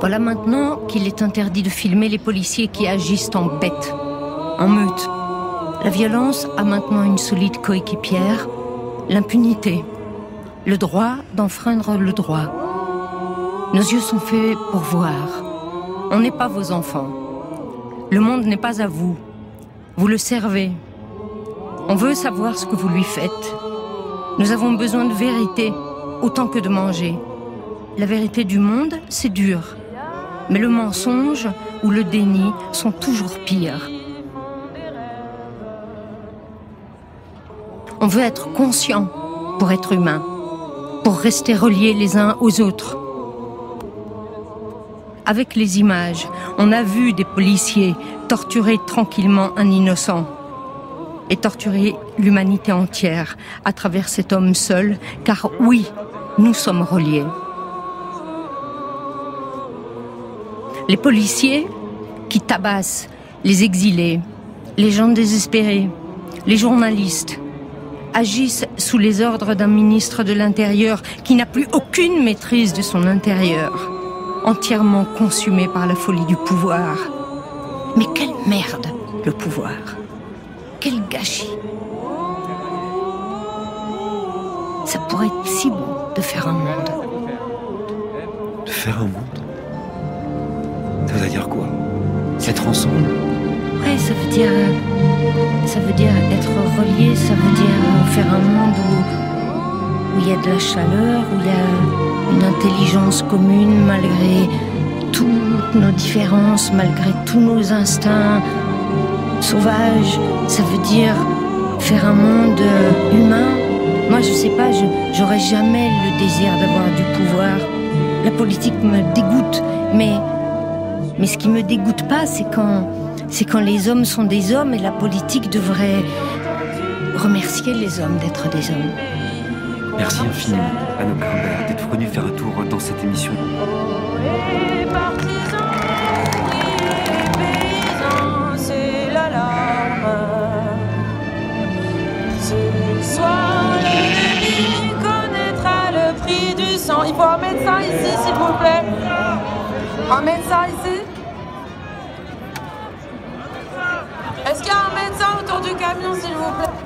Voilà maintenant qu'il est interdit de filmer les policiers qui agissent en bête, en meute. La violence a maintenant une solide coéquipière, l'impunité, le droit d'enfreindre le droit. Nos yeux sont faits pour voir. On n'est pas vos enfants. Le monde n'est pas à vous. Vous le servez. On veut savoir ce que vous lui faites. Nous avons besoin de vérité, autant que de manger. La vérité du monde, c'est dur. Mais le mensonge ou le déni sont toujours pires. On veut être conscient pour être humain, pour rester reliés les uns aux autres. Avec les images, on a vu des policiers torturer tranquillement un innocent et torturer l'humanité entière à travers cet homme seul, car oui, nous sommes reliés. Les policiers qui tabassent les exilés, les gens désespérés, les journalistes, agissent sous les ordres d'un ministre de l'Intérieur qui n'a plus aucune maîtrise de son intérieur, entièrement consumé par la folie du pouvoir. Mais quelle merde, le pouvoir Quel gâchis Ça pourrait être si beau de faire un monde. De faire un monde? Ça veut dire quoi? S'être ensemble Ouais, ça veut dire. Ça veut dire être relié, ça veut dire faire un monde où, où il y a de la chaleur, où il y a une intelligence commune malgré toutes nos différences, malgré tous nos instincts sauvages. Ça veut dire faire un monde humain. Moi, je sais pas, j'aurais jamais le désir d'avoir du pouvoir. La politique me dégoûte, mais mais ce qui me dégoûte pas, c'est quand, c'est quand les hommes sont des hommes et la politique devrait remercier les hommes d'être des hommes. Merci infiniment, Anne Grimbert, d'être venue faire un tour dans cette émission. Les partisans, oui, les paysans, c'est l'alarme. Ce soir, l'ennemi connaîtra le prix du sang. Il faut un médecin ici, s'il vous plaît. Un médecin ici Est-ce qu'il y a un médecin autour du camion, s'il vous plaît?